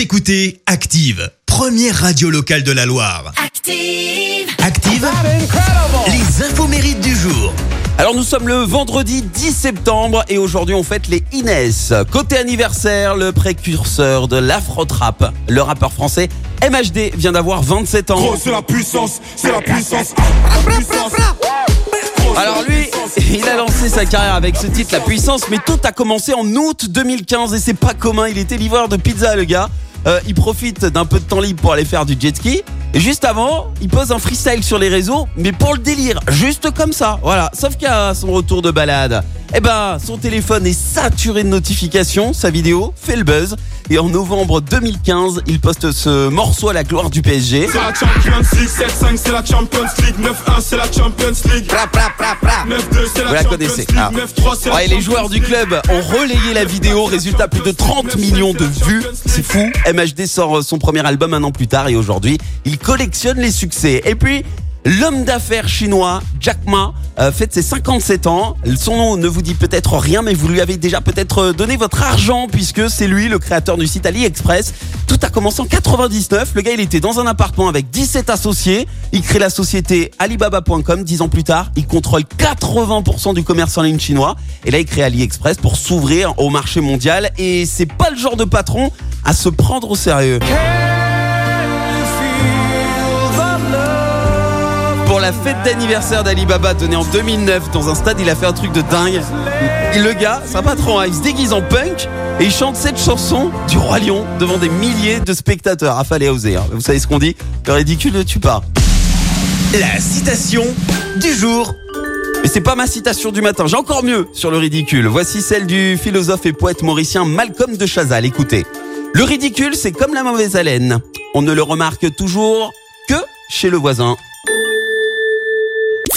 Vous écoutez Active, première radio locale de la Loire. Active. Active, les infos mérites du jour. Alors nous sommes le vendredi 10 septembre et aujourd'hui on fête les Inès. Côté anniversaire, le précurseur de l'afro-trap, le rappeur français MHD vient d'avoir 27 ans. Gros, c'est la puissance, c'est la puissance. La puissance. Alors lui, il a lancé sa carrière avec ce titre La Puissance, mais tout a commencé en août 2015 et c'est pas commun, il était livreur de pizza le gars. Euh, il profite d'un peu de temps libre pour aller faire du jet ski. Et juste avant, il pose un freestyle sur les réseaux, mais pour le délire, juste comme ça. Voilà. Sauf qu'à son retour de balade, eh ben, son téléphone est saturé de notifications, sa vidéo fait le buzz. Et en novembre 2015, il poste ce morceau à la gloire du PSG. C'est la Champions League, 7-5 c'est la Champions League, 9-1 c'est la Champions League, 9-2 c'est la, Champions. League, Ah. 9-3 c'est la Ouais, les joueurs du club ont relayé la vidéo, résultat plus de 30 millions de vues. C'est fou. MHD sort son premier album un an plus tard et aujourd'hui, il collectionne les succès. Et puis, l'homme d'affaires chinois Jack Ma euh, fête ses 57 ans. Son nom ne vous dit peut-être rien, mais vous lui avez déjà peut-être euh, donné votre argent puisque c'est lui le créateur du site AliExpress. Tout a commencé en 99. Le gars, il était dans un appartement avec 17 associés. Il crée la société Alibaba.com. Dix ans plus tard, il contrôle 80% du commerce en ligne chinois. Et là, il crée AliExpress pour s'ouvrir au marché mondial. Et c'est pas le genre de patron à se prendre au sérieux. La fête d'anniversaire d'Alibaba donnée en 2009 dans un stade, il a fait un truc de dingue. Le gars, c'est patron, hein, il se déguise en punk et il chante cette chanson du Roi Lion devant des milliers de spectateurs. Ah, fallait oser. Vous savez ce qu'on dit Le ridicule ne tue pas. La citation du jour. Mais c'est pas ma citation du matin, j'ai encore mieux sur le ridicule. Voici celle du philosophe et poète mauricien Malcolm de Chazal. Écoutez. Le ridicule, c'est comme la mauvaise haleine. On ne le remarque toujours que chez le voisin.